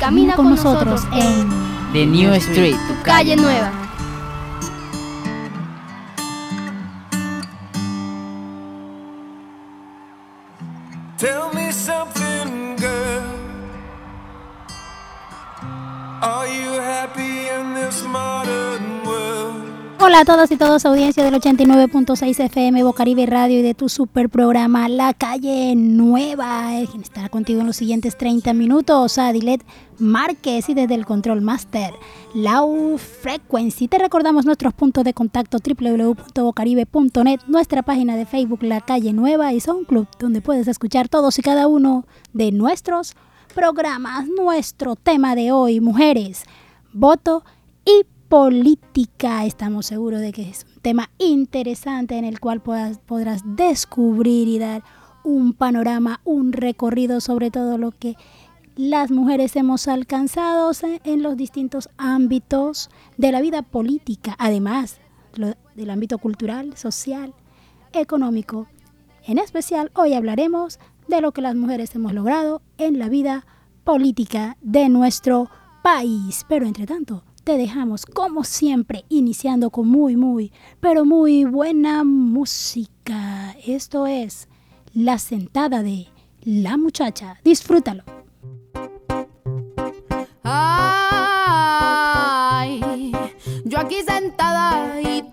camina con nosotros en The New Street, tu calle nueva. Todos y todas, audiencia del 89.6 FM Bocaribe Radio y de tu super programa La Calle Nueva. Quien estará contigo en los siguientes 30 minutos, Adilet Márquez y desde el Control Master, Lau Frequency. Te recordamos nuestros puntos de contacto www.bocaribe.net, nuestra página de Facebook La Calle Nueva y Club donde puedes escuchar todos y cada uno de nuestros programas. Nuestro tema de hoy, mujeres, voto y política. Estamos seguros de que es un tema interesante en el cual podrás, podrás descubrir y dar un panorama, un recorrido sobre todo lo que las mujeres hemos alcanzado en los distintos ámbitos de la vida política, además del ámbito cultural, social, económico. En especial, hoy hablaremos de lo que las mujeres hemos logrado en la vida política de nuestro país. Pero entre tanto, te dejamos como siempre iniciando con muy, muy, pero muy buena música. Esto es La sentada de la muchacha. Disfrútalo. Ay, yo aquí sentada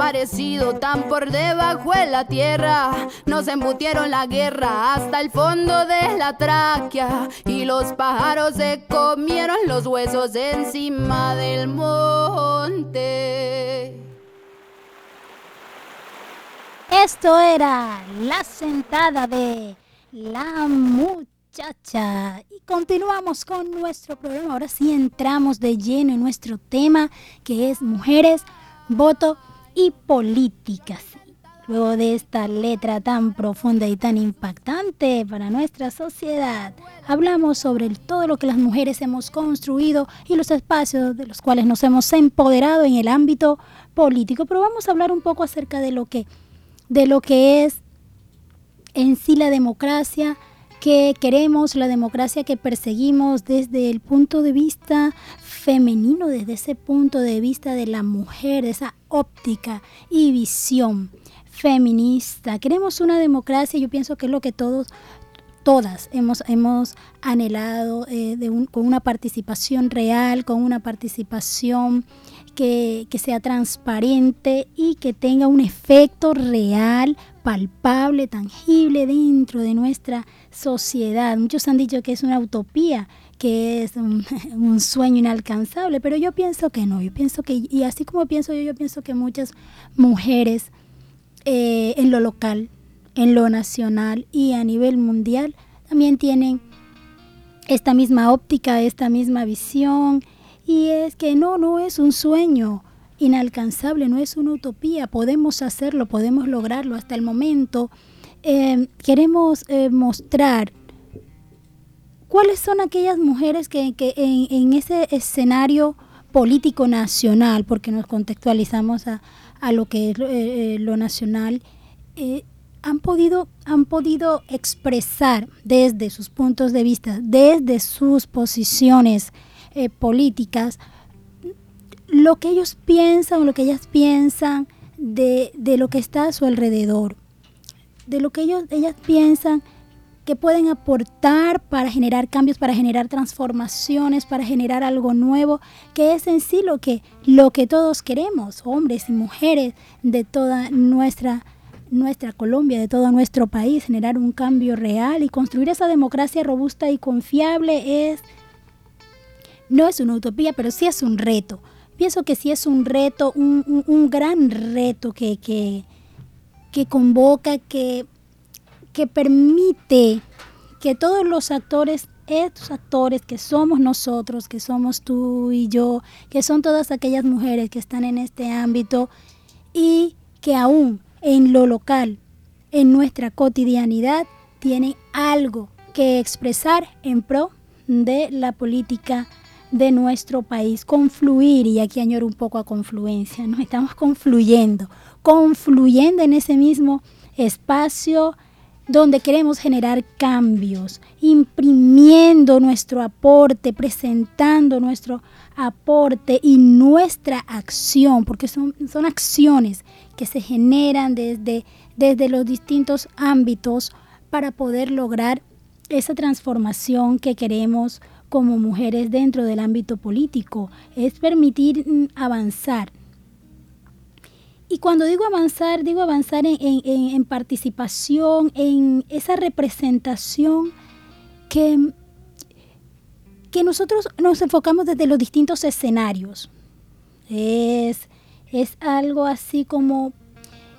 Desaparecido, tan por debajo de la tierra. Nos embutieron la guerra hasta el fondo de la tráquea y los pájaros se comieron los huesos encima del monte. Esto era la sentada de la muchacha. Y continuamos con nuestro programa. Ahora sí entramos de lleno en nuestro tema que es mujeres, voto y políticas. Luego de esta letra tan profunda y tan impactante para nuestra sociedad, hablamos sobre todo lo que las mujeres hemos construido y los espacios de los cuales nos hemos empoderado en el ámbito político. Pero vamos a hablar un poco acerca de lo que de lo que es en sí la democracia que queremos, la democracia que perseguimos desde el punto de vista femenino, desde ese punto de vista de la mujer, de esa óptica y visión feminista. Queremos una democracia, yo pienso que es lo que todos todas hemos, hemos anhelado eh, con una participación real, con una participación que, que sea transparente y que tenga un efecto real palpable, tangible dentro de nuestra sociedad. Muchos han dicho que es una utopía, que es un, sueño inalcanzable, pero yo pienso que no, yo pienso que, y así como pienso yo, yo pienso que muchas mujeres eh, en lo local, en lo nacional y a nivel mundial también tienen esta misma óptica, esta misma visión, y es que no, no es un sueño, inalcanzable, no es una utopía, podemos hacerlo, podemos lograrlo. Hasta el momento eh, queremos eh, mostrar cuáles son aquellas mujeres que, en, ese escenario político nacional, porque nos contextualizamos a, lo que es eh, lo nacional, han podido, han podido expresar desde sus puntos de vista, desde sus posiciones políticas, lo que ellos piensan o lo que ellas piensan de, lo que está a su alrededor, de lo que ellos, ellas piensan que pueden aportar para generar cambios, para generar transformaciones, para generar algo nuevo, que es en sí lo que, lo que todos queremos, hombres y mujeres de toda nuestra, nuestra Colombia, de todo nuestro país, generar un cambio real y construir esa democracia robusta y confiable es, no es una utopía, pero sí es un reto. Pienso que sí es un reto, un, gran reto que, que, convoca, que, que permite que todos los actores, estos actores que somos nosotros, que somos tú y yo, que son todas aquellas mujeres que están en este ámbito y que aún en lo local, en nuestra cotidianidad, tienen algo que expresar en pro de la política de nuestro país, confluir, y aquí añoro un poco a confluencia, nos estamos confluyendo, confluyendo en ese mismo espacio donde queremos generar cambios, imprimiendo nuestro aporte, presentando nuestro aporte y nuestra acción, porque son, son acciones que se generan desde, desde los distintos ámbitos para poder lograr esa transformación que queremos como mujeres dentro del ámbito político, es permitir mm, avanzar. Y cuando digo avanzar, digo avanzar en, participación, en esa representación que, que nosotros nos enfocamos desde los distintos escenarios. Es, es algo así como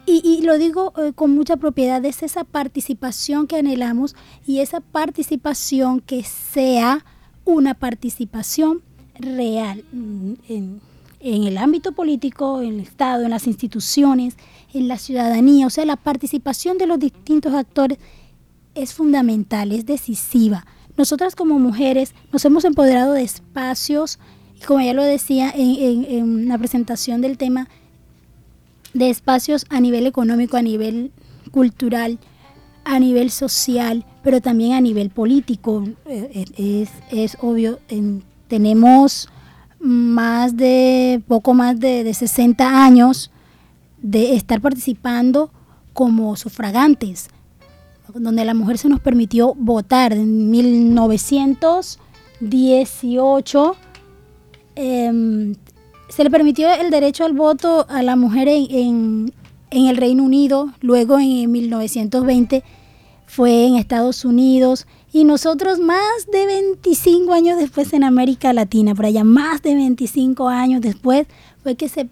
y, lo digo eh, con mucha propiedad, es esa participación que anhelamos y esa participación que sea una participación real en, el ámbito político, en el Estado, en las instituciones, en la ciudadanía. O sea, la participación de los distintos actores es fundamental, es decisiva. Nosotras como mujeres nos hemos empoderado de espacios, como ya lo decía en, en la presentación del tema, de espacios a nivel económico, a nivel cultural, a nivel social, pero también a nivel político. Eh, eh, es, obvio, tenemos más de, poco más de, 60 años de estar participando como sufragantes, donde la mujer se nos permitió votar en 1918. Em, se le permitió el derecho al voto a la mujer en, en el Reino Unido, luego en 1920 fue en Estados Unidos y nosotros más de 25 años después en América Latina, por allá más de 25 años después fue que se, eh,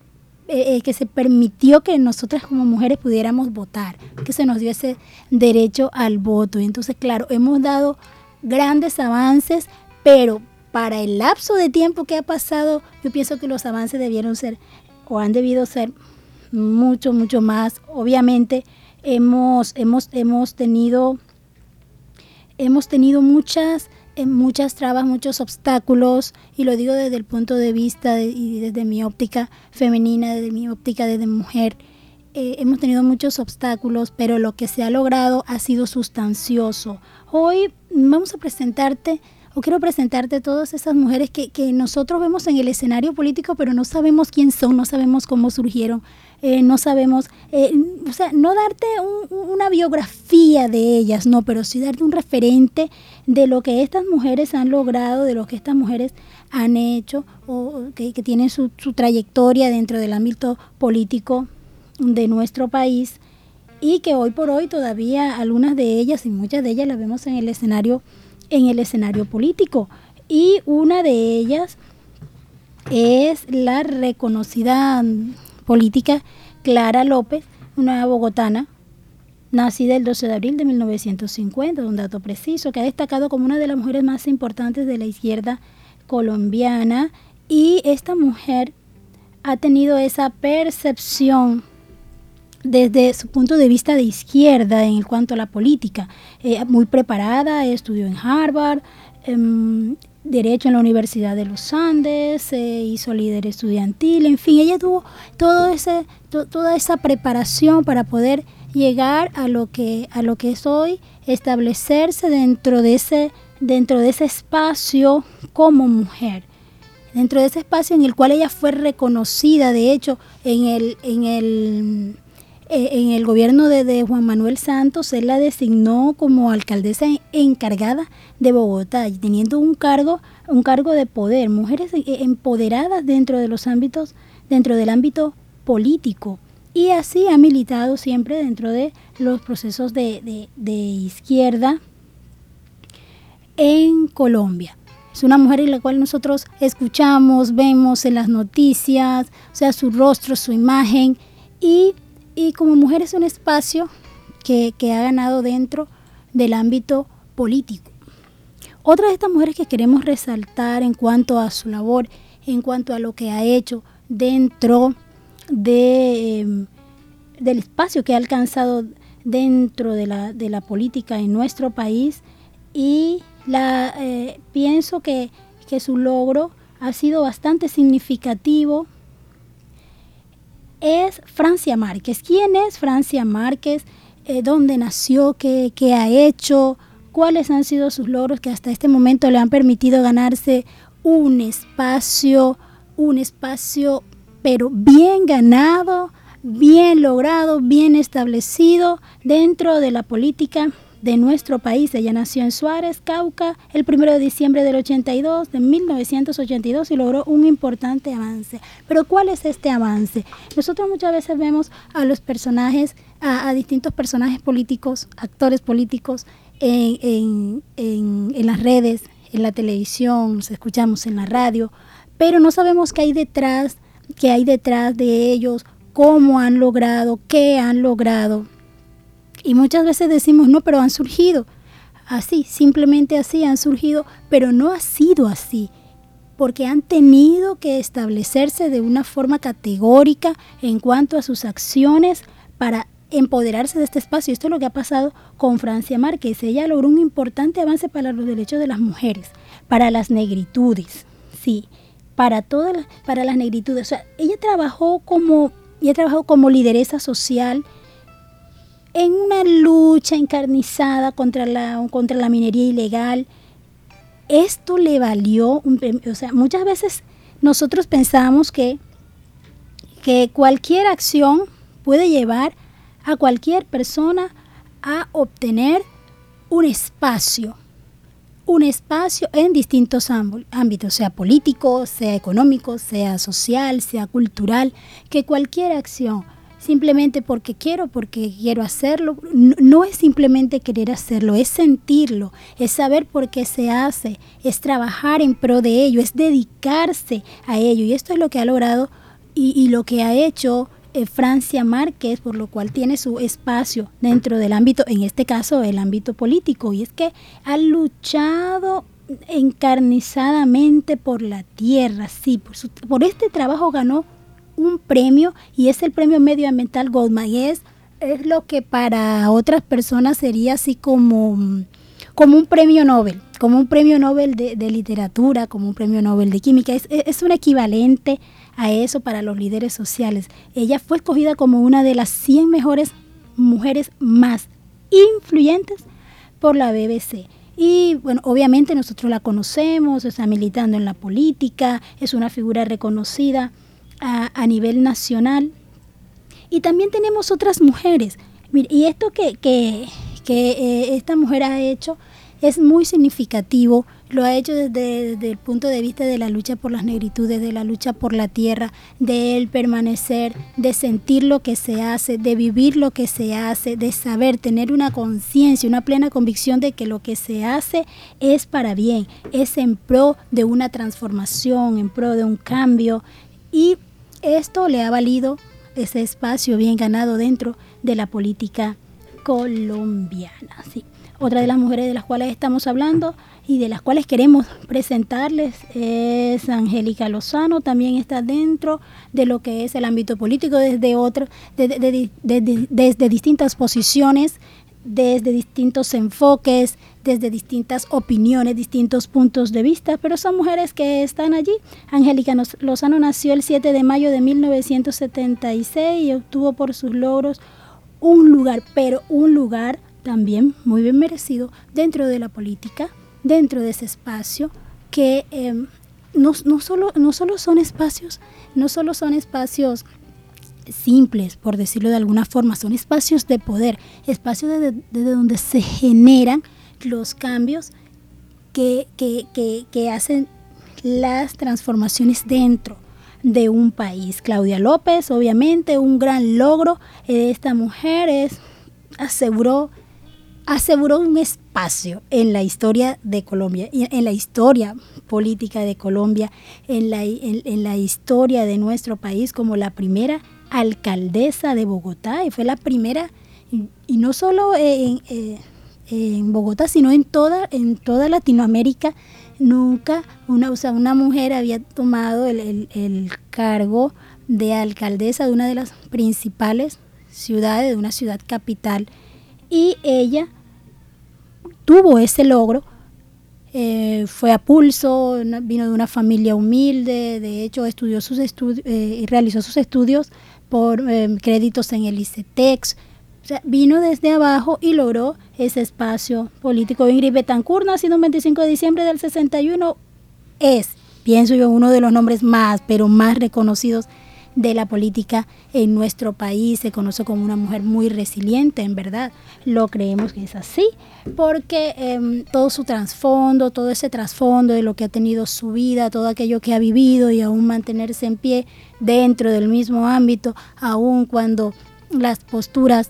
eh, que se permitió que nosotras como mujeres pudiéramos votar, que se nos dio ese derecho al voto. Y entonces, claro, hemos dado grandes avances, pero para el lapso de tiempo que ha pasado, yo pienso que los avances debieron ser o han debido ser mucho, mucho más. Obviamente hemos, hemos, hemos tenido, hemos tenido muchas, eh, muchas trabas, muchos obstáculos, y lo digo desde el punto de vista y desde mi óptica femenina, desde mi óptica de mujer. Eh, hemos tenido muchos obstáculos, pero lo que se ha logrado ha sido sustancioso. Hoy vamos a presentarte o quiero presentarte todas esas mujeres que, nosotros vemos en el escenario político, pero no sabemos quién son, no sabemos cómo surgieron, eh, no sabemos, eh, o sea, no darte una biografía de ellas, no, pero sí darte un referente de lo que estas mujeres han logrado, de lo que estas mujeres han hecho, o que, que tienen su, su trayectoria dentro del ámbito político de nuestro país y que hoy por hoy todavía algunas de ellas y muchas de ellas las vemos en el escenario en el escenario político. Y una de ellas es la reconocida política Clara López, una bogotana, nacida el 12 de abril de 1950, un dato preciso, que ha destacado como una de las mujeres más importantes de la izquierda colombiana y esta mujer ha tenido esa percepción desde su punto de vista de izquierda en cuanto a la política. Eh, muy preparada, estudió en Harvard, em, Derecho en la Universidad de los Andes, se hizo líder estudiantil, en fin, ella tuvo todo ese, toda esa preparación para poder llegar a lo que, a lo que es hoy, establecerse dentro de ese, dentro de ese espacio como mujer. Dentro de ese espacio en el cual ella fue reconocida, de hecho, en el, en el eh, en el gobierno de, Juan Manuel Santos, él la designó como alcaldesa encargada de Bogotá, teniendo un cargo, un cargo de poder, mujeres eh, empoderadas dentro de los ámbitos, dentro del ámbito político. Y así ha militado siempre dentro de los procesos de, de izquierda en Colombia. Es una mujer en la cual nosotros escuchamos, vemos en las noticias, o sea, su rostro, su imagen, y y como mujer es un espacio que, ha ganado dentro del ámbito político. Otra de estas mujeres que queremos resaltar en cuanto a su labor, en cuanto a lo que ha hecho dentro de, em, del espacio que ha alcanzado dentro de la, de la política en nuestro país y la, eh, pienso que, que su logro ha sido bastante significativo es Francia Márquez. ¿Quién es Francia Márquez? Eh, ¿Dónde nació? ¿Qué, ¿Qué ha hecho? ¿Cuáles han sido sus logros que hasta este momento le han permitido ganarse un espacio, un espacio pero bien ganado, bien logrado, bien establecido dentro de la política de nuestro país. Ella nació en Suárez, Cauca, el 1 de diciembre del 82, de 1982, y logró un importante avance. Pero ¿cuál es este avance? Nosotros muchas veces vemos a los personajes, a, distintos personajes políticos, actores políticos, en, las redes, en la televisión, los escuchamos en la radio, pero no sabemos qué hay detrás, qué hay detrás de ellos, cómo han logrado, qué han logrado. Y muchas veces decimos, no, pero han surgido así, simplemente así han surgido, pero no ha sido así, porque han tenido que establecerse de una forma categórica en cuanto a sus acciones para empoderarse de este espacio. Esto es lo que ha pasado con Francia Márquez. Ella logró un importante avance para los derechos de las mujeres, para las negritudes, sí, para todas las, para las negritudes. O sea, ella trabajó como, ella trabajó como lideresa social, en una lucha encarnizada contra la, contra la minería ilegal. Esto le valió, un, o sea, muchas veces nosotros pensamos que, que cualquier acción puede llevar a cualquier persona a obtener un espacio, un espacio en distintos ámbitos, sea político, sea económico, sea social, sea cultural, que cualquier acción simplemente porque quiero, porque quiero hacerlo. No, es simplemente querer hacerlo, es sentirlo, es saber por qué se hace, es trabajar en pro de ello, es dedicarse a ello. Y esto es lo que ha logrado y, lo que ha hecho eh, Francia Márquez, por lo cual tiene su espacio dentro del ámbito, en este caso el ámbito político. Y es que ha luchado encarnizadamente por la tierra, sí, por, por este trabajo ganó un premio y es el premio medioambiental Goldman es, es lo que para otras personas sería así como, como un premio Nobel, como un premio Nobel de, literatura, como un premio Nobel de química. Es, es un equivalente a eso para los líderes sociales. Ella fue escogida como una de las 100 mejores mujeres más influyentes por la BBC. Y bueno, obviamente nosotros la conocemos, está militando en la política, es una figura reconocida a, nivel nacional. Y también tenemos otras mujeres. y esto que, que, que eh, esta mujer ha hecho es muy significativo lo ha hecho desde, el punto de vista de la lucha por las negritudes, de la lucha por la tierra, de él permanecer, de sentir lo que se hace, de vivir lo que se hace, de saber, tener una conciencia, una plena convicción de que lo que se hace es para bien, es en pro de una transformación, en pro de un cambio. Y esto le ha valido ese espacio bien ganado dentro de la política colombiana. Otra de las mujeres de las cuales estamos hablando y de las cuales queremos presentarles es Angélica Lozano, también está dentro de lo que es el ámbito político desde, otro, desde distintas posiciones, desde distintos enfoques, desde distintas opiniones, distintos puntos de vista, pero son mujeres que están allí. Angélica Lozano nació el 7 de mayo de 1976 y obtuvo por sus logros un lugar, pero un lugar también muy bien merecido dentro de la política, dentro de ese espacio que em, no, solo, no solo son espacios, no solo son espacios simples, por decirlo de alguna forma, son espacios de poder, espacios desde, donde se generan los cambios que, que, hacen las transformaciones dentro de un país. Claudia López, obviamente, un gran logro de esta mujer es aseguró aseguró un espacio en la historia de Colombia, en la historia política de Colombia, en la, en, la historia de nuestro país como la primera alcaldesa de Bogotá y fue la primera, y, no solo en, eh, en, Bogotá, sino en toda, en toda Latinoamérica. Nunca una, o sea, una mujer había tomado el, el cargo de alcaldesa de una de las principales ciudades, de una ciudad capital, y ella tuvo ese logro. Eh, fue a pulso, vino de una familia humilde, de hecho estudió sus estudios eh, y realizó sus estudios por eh, créditos en el ICETEX. O sea, vino desde abajo y logró ese espacio político. Ingrid Betancourt, nacido el 25 de diciembre del 61, es, pienso yo, uno de los nombres más, pero más reconocidos de la política en nuestro país. Se conoce como una mujer muy resiliente, en verdad. Lo creemos que es así, porque em, todo su trasfondo, todo ese trasfondo de lo que ha tenido su vida, todo aquello que ha vivido y aún mantenerse en pie dentro del mismo ámbito, aun cuando las posturas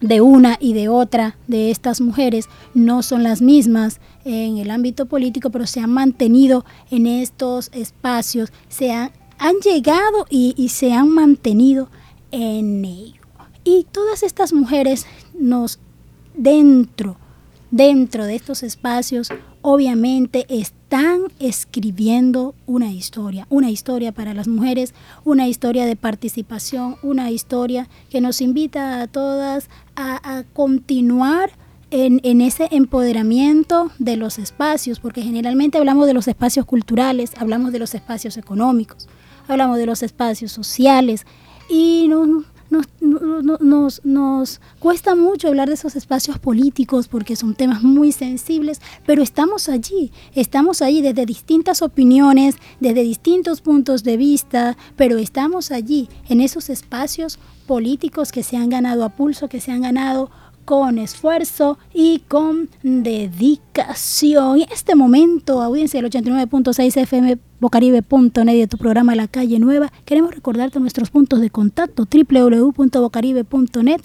de una y de otra de estas mujeres no son las mismas en el ámbito político, pero se han mantenido en estos espacios, se han han llegado y, se han mantenido en ello. Y todas estas mujeres nos dentro, dentro de estos espacios, obviamente están escribiendo una historia, una historia para las mujeres, una historia de participación, una historia que nos invita a todas a, continuar en, en, ese empoderamiento de los espacios, porque generalmente hablamos de los espacios culturales, hablamos de los espacios económicos, hablamos de los espacios sociales y nos, nos, nos, cuesta mucho hablar de esos espacios políticos porque son temas muy sensibles, pero estamos allí, estamos allí desde distintas opiniones, desde distintos puntos de vista, pero estamos allí en esos espacios políticos que se han ganado a pulso, que se han ganado con esfuerzo y con dedicación. En este momento, audiencia del 89.6 FM bocaribe.net de tu programa La Calle Nueva, queremos recordarte nuestros puntos de contacto www.bocaribe.net,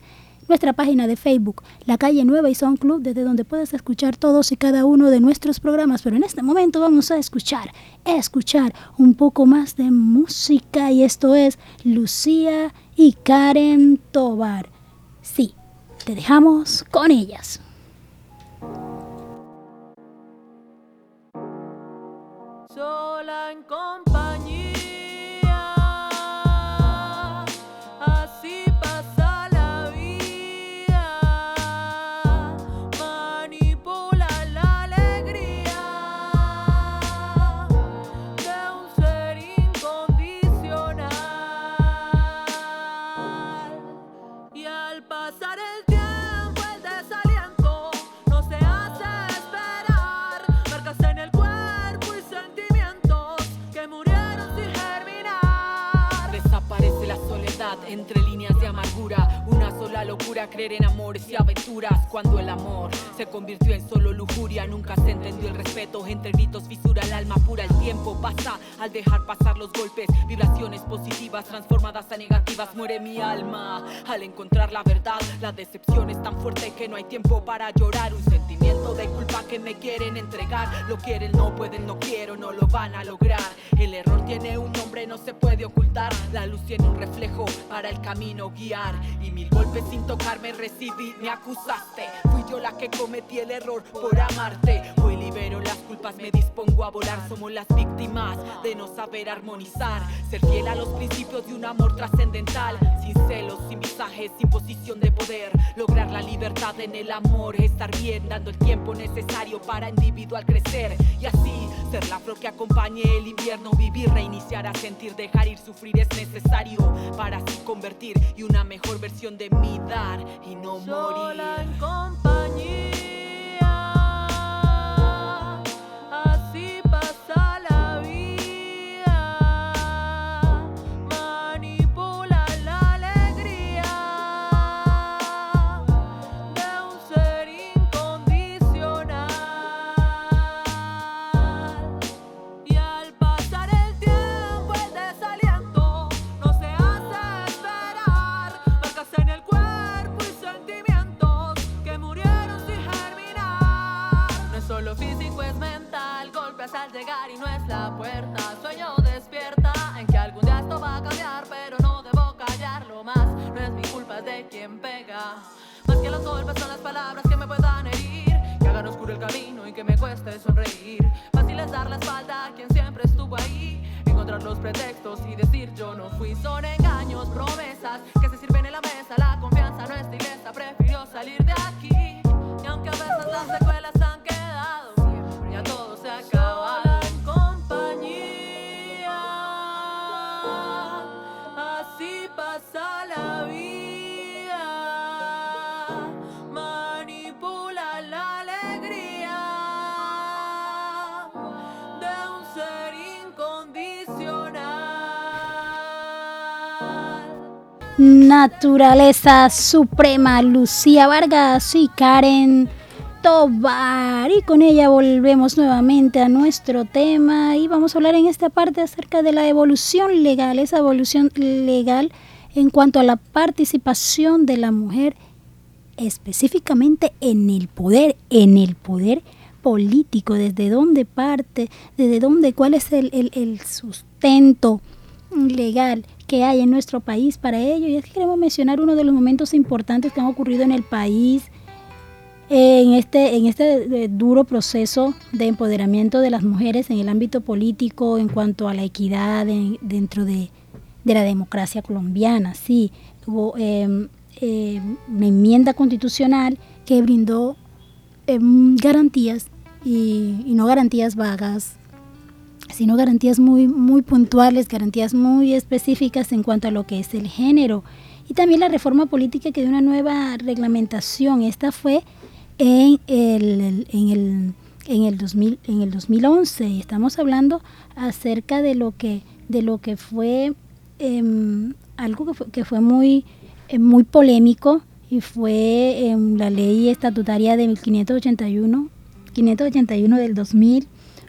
nuestra página de Facebook, La Calle Nueva y Sound Club, desde donde puedes escuchar todos y cada uno de nuestros programas. Pero en este momento vamos a escuchar, escuchar un poco más de música y esto es Lucía y Karen Tobar. Sí, te dejamos con ellas. Sola en. Entre líneas de amargura. Una sola locura, creer en amores y aventuras. Cuando el amor se convirtió en solo lujuria, nunca se entendió el respeto. Entre gritos fisura el alma pura. El tiempo pasa al dejar pasar los golpes. Vibraciones positivas transformadas a negativas. Muere mi alma al encontrar la verdad. La decepción es tan fuerte que no hay tiempo para llorar. Un sentimiento de culpa que me quieren entregar. Lo quieren, no pueden, no quiero, no lo van a lograr. El error tiene un nombre, no se puede ocultar. La luz tiene un reflejo para el camino guiar. Y mil golpes sin tocarme recibí, me acusaste. Fui yo la que cometí el error por amarte. Hoy libero las culpas, me dispongo a volar. Somos las víctimas de no saber armonizar. Ser fiel a los principios de un amor trascendental. Sin celos, sin visajes, sin posición de poder. Lograr la libertad en el amor, estar bien, dando el tiempo necesario para individual crecer. Y así que acompañe el invierno. Vivir, reiniciar, a sentir, dejar ir, sufrir es necesario para así convertir y una mejor versión de mí dar y no Sola en morir. compañía, llegar y no es la puerta. Sueño despierta en que algún día esto va a cambiar Pero no debo callarlo más. No es mi culpa, es de quien pega. Más que los golpes son las palabras que me puedan herir. Que hagan oscuro el camino y que me cueste sonreír. Fácil es dar la espalda a quien siempre estuvo ahí. Encontrar los pretextos y decir yo no fui Son engaños, promesas que se sirven en la mesa. La confianza no es ilesa, prefirió salir de aquí. Y aunque a veces las secuelas Naturaleza Suprema, Lucía Vargas y Karen Tobar. Y con ella volvemos nuevamente a nuestro tema y vamos a hablar en esta parte acerca de la evolución legal, esa evolución legal en cuanto a la participación de la mujer específicamente en el poder, en el poder político, desde dónde parte, desde dónde, cuál es el, el- el sustento legal que hay en nuestro país para ello. Y es que queremos mencionar uno de los momentos importantes que han ocurrido en el país en este, en este eh, duro proceso de empoderamiento de las mujeres en el ámbito político en cuanto a la equidad en- dentro de, la democracia colombiana. Sí, hubo eh, eh, una enmienda constitucional que brindó em, garantías y no garantías vagas, sino garantías muy, muy puntuales, garantías muy específicas en cuanto a lo que es el género. Y también la reforma política que dio una nueva reglamentación. Esta fue en el, en el, en el, 2000, en el 2011. Estamos hablando acerca de lo que, de lo que fue em, algo que fue, que fue muy, eh, muy polémico y fue em, la ley estatutaria de 1581, 581 del 2000,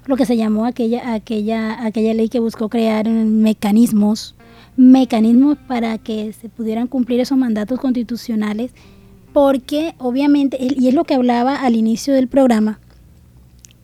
lo que se llamó aquella, aquella, aquella ley que buscó crear mecanismos, mecanismos para que se pudieran cumplir esos mandatos constitucionales, porque obviamente, y es lo que hablaba al inicio del programa,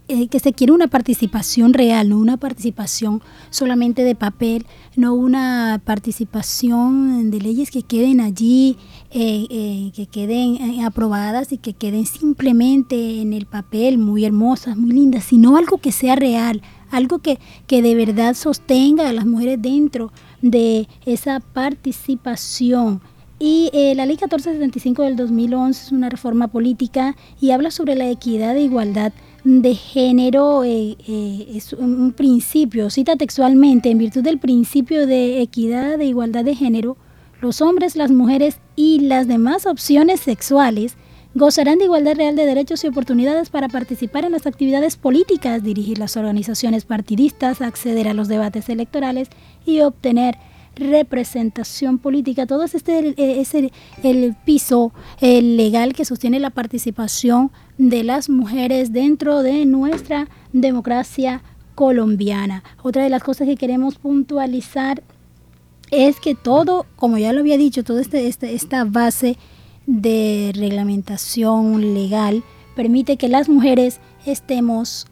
eh, que se quiere una participación real, no una participación solamente de papel, no una participación de leyes que queden allí, eh, eh, que queden aprobadas y que queden simplemente en el papel, muy hermosas, muy lindas, sino algo que sea real, algo que, que de verdad sostenga a las mujeres dentro de esa participación. Y eh, la ley 1475 del 2011 es una reforma política y habla sobre la equidad e igualdad de género. eh, eh, es un, principio, cita textualmente, en virtud del principio de equidad e igualdad de género, los hombres, las mujeres y las demás opciones sexuales gozarán de igualdad real de derechos y oportunidades para participar en las actividades políticas, dirigir las organizaciones partidistas, acceder a los debates electorales y obtener representación política. Todo este es el, piso legal que sostiene la participación de las mujeres dentro de nuestra democracia colombiana. Otra de las cosas que queremos puntualizar es que todo, como ya lo había dicho, toda este, este, esta base de reglamentación legal permite que las mujeres estemos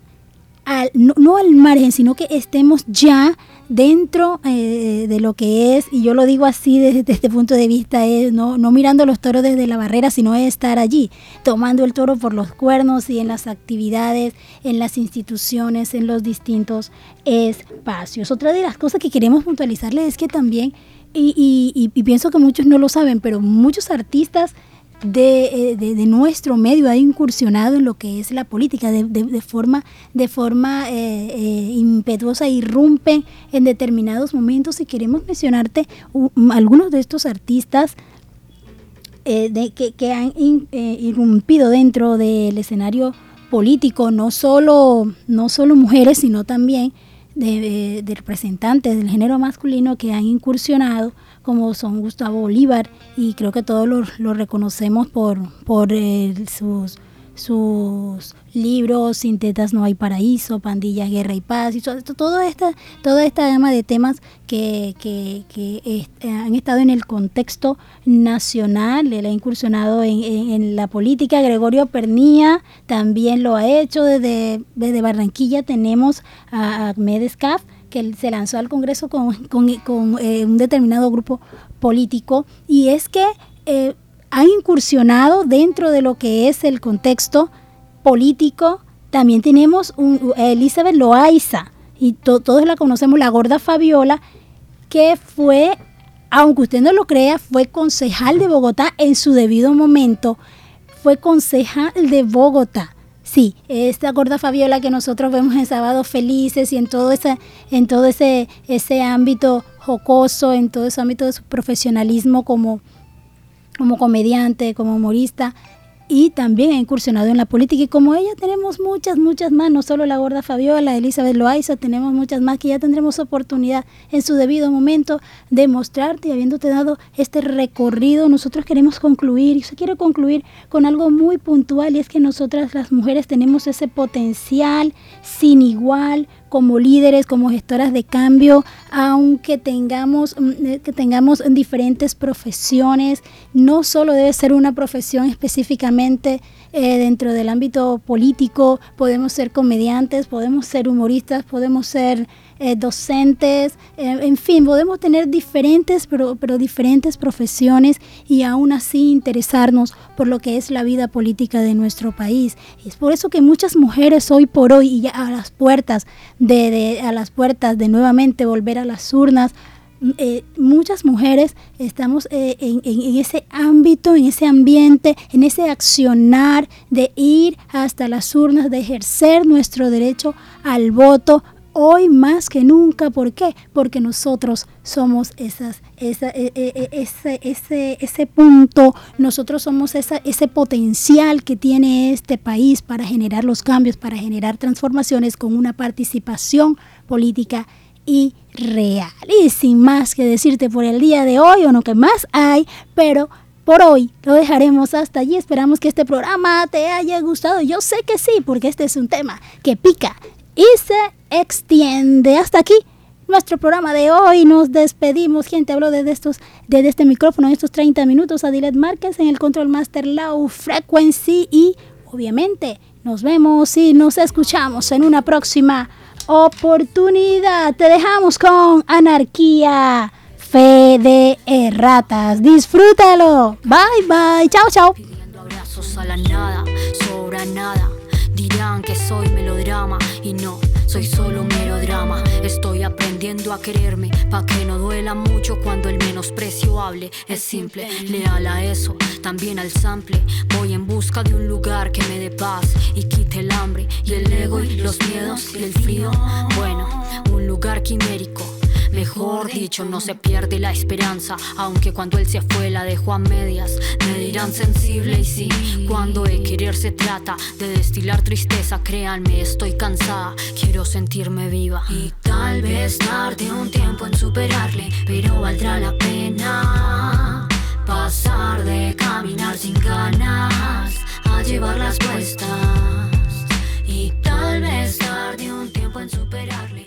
no, al margen, sino que estemos ya dentro eh, de lo que es, y yo lo digo así desde, este punto de vista, es no, no mirando los toros desde la barrera, sino es estar allí, tomando el toro por los cuernos y en las actividades, en las instituciones, en los distintos espacios. Otra de las cosas que queremos puntualizarles es que también, y pienso que muchos no lo saben, pero muchos artistas eh, de, de, nuestro medio ha incursionado en lo que es la política de, de forma, de forma eh, eh, impetuosa, irrumpen en determinados momentos. Y queremos mencionarte algunos de estos artistas que, que, han irrumpido dentro del escenario político, no solo, no solo mujeres, sino también de, representantes del género masculino que han incursionado como son Gustavo Bolívar y creo que todos lo, reconocemos por, por eh, sus, sus libros, Sin tetas no hay paraíso, Pandilla, Guerra y Paz, y toda, esta, toda esta gama de temas que, que, han estado en el contexto nacional, él ha incursionado en, la política, Gregorio Pernía también lo ha hecho, desde, desde Barranquilla tenemos a Ahmed Escaf, que se lanzó al Congreso con, con, eh, un determinado grupo político, y es que eh, han incursionado dentro de lo que es el contexto político. También tenemos un, Elizabeth Loaiza, y todos la conocemos, la gorda Fabiola, que fue, aunque usted no lo crea, fue concejal de Bogotá en su debido momento. Fue concejal de Bogotá. Sí, esta gorda Fabiola que nosotros vemos en Sábados Felices y en todo ese, en todo ese, ese ámbito jocoso, en todo ese ámbito de su profesionalismo como, como comediante, como humorista, y también ha incursionado en la política. Y como ella tenemos muchas, muchas más, no solo la gorda Fabiola, Elizabeth Loaiza, tenemos muchas más que ya tendremos oportunidad en su debido momento de mostrarte y habiéndote dado este recorrido, nosotros queremos concluir, y se quiere concluir con algo muy puntual y es que nosotras las mujeres tenemos ese potencial sin igual como líderes, como gestoras de cambio, aunque tengamos, mm, eh, que tengamos diferentes profesiones, no solo debe ser una profesión específicamente eh, dentro del ámbito político, podemos ser comediantes, podemos ser humoristas, podemos ser eh, docentes, eh, en fin, podemos tener diferentes, pero, pero diferentes profesiones y aún así interesarnos por lo que es la vida política de nuestro país. Es por eso que muchas mujeres hoy por hoy y ya a las puertas de, a las puertas de nuevamente volver a las urnas, eh, muchas mujeres estamos en, ese ámbito, en ese ambiente, en ese accionar de ir hasta las urnas, de ejercer nuestro derecho al voto, hoy más que nunca. ¿Por qué? Porque nosotros somos esas, esa, e, e, e, ese, ese, ese punto, nosotros somos esa, ese potencial que tiene este país para generar los cambios, para generar transformaciones con una participación política y real. Y sin más que decirte por el día de hoy, o no que más hay, pero por hoy lo dejaremos hasta allí. Esperamos que este programa te haya gustado. Yo sé que sí, porque este es un tema que pica y se extiende. Hasta aquí nuestro programa de hoy. Nos despedimos. Gente, hablo desde, estos, desde este micrófono en estos 30 minutos. Adilet Márquez en el Control Master Low Frequency. Y obviamente nos vemos y nos escuchamos en una próxima oportunidad. Te dejamos con Anarquía. Fe de erratas. Disfrútalo. Bye bye. Chao, chao. nada Dirán que soy melodrama y no, soy solo melodrama. Estoy aprendiendo a quererme pa' que no duela mucho cuando el menosprecio hable. Es simple, leal a eso, también al sample. Voy en busca de un lugar que me dé paz y quite el hambre y el ego y los miedos y el frío. Bueno, un lugar quimérico Mejor dicho, no se pierde la esperanza, aunque cuando él se fue la dejó a medias. Me dirán sensible y sí, cuando de querer se trata de destilar tristeza, créanme, estoy cansada, quiero sentirme viva. Y tal vez tarde un tiempo en superarle, pero valdrá la pena pasar de caminar sin ganas a llevar las puestas. Y tal vez tarde un tiempo en superarle.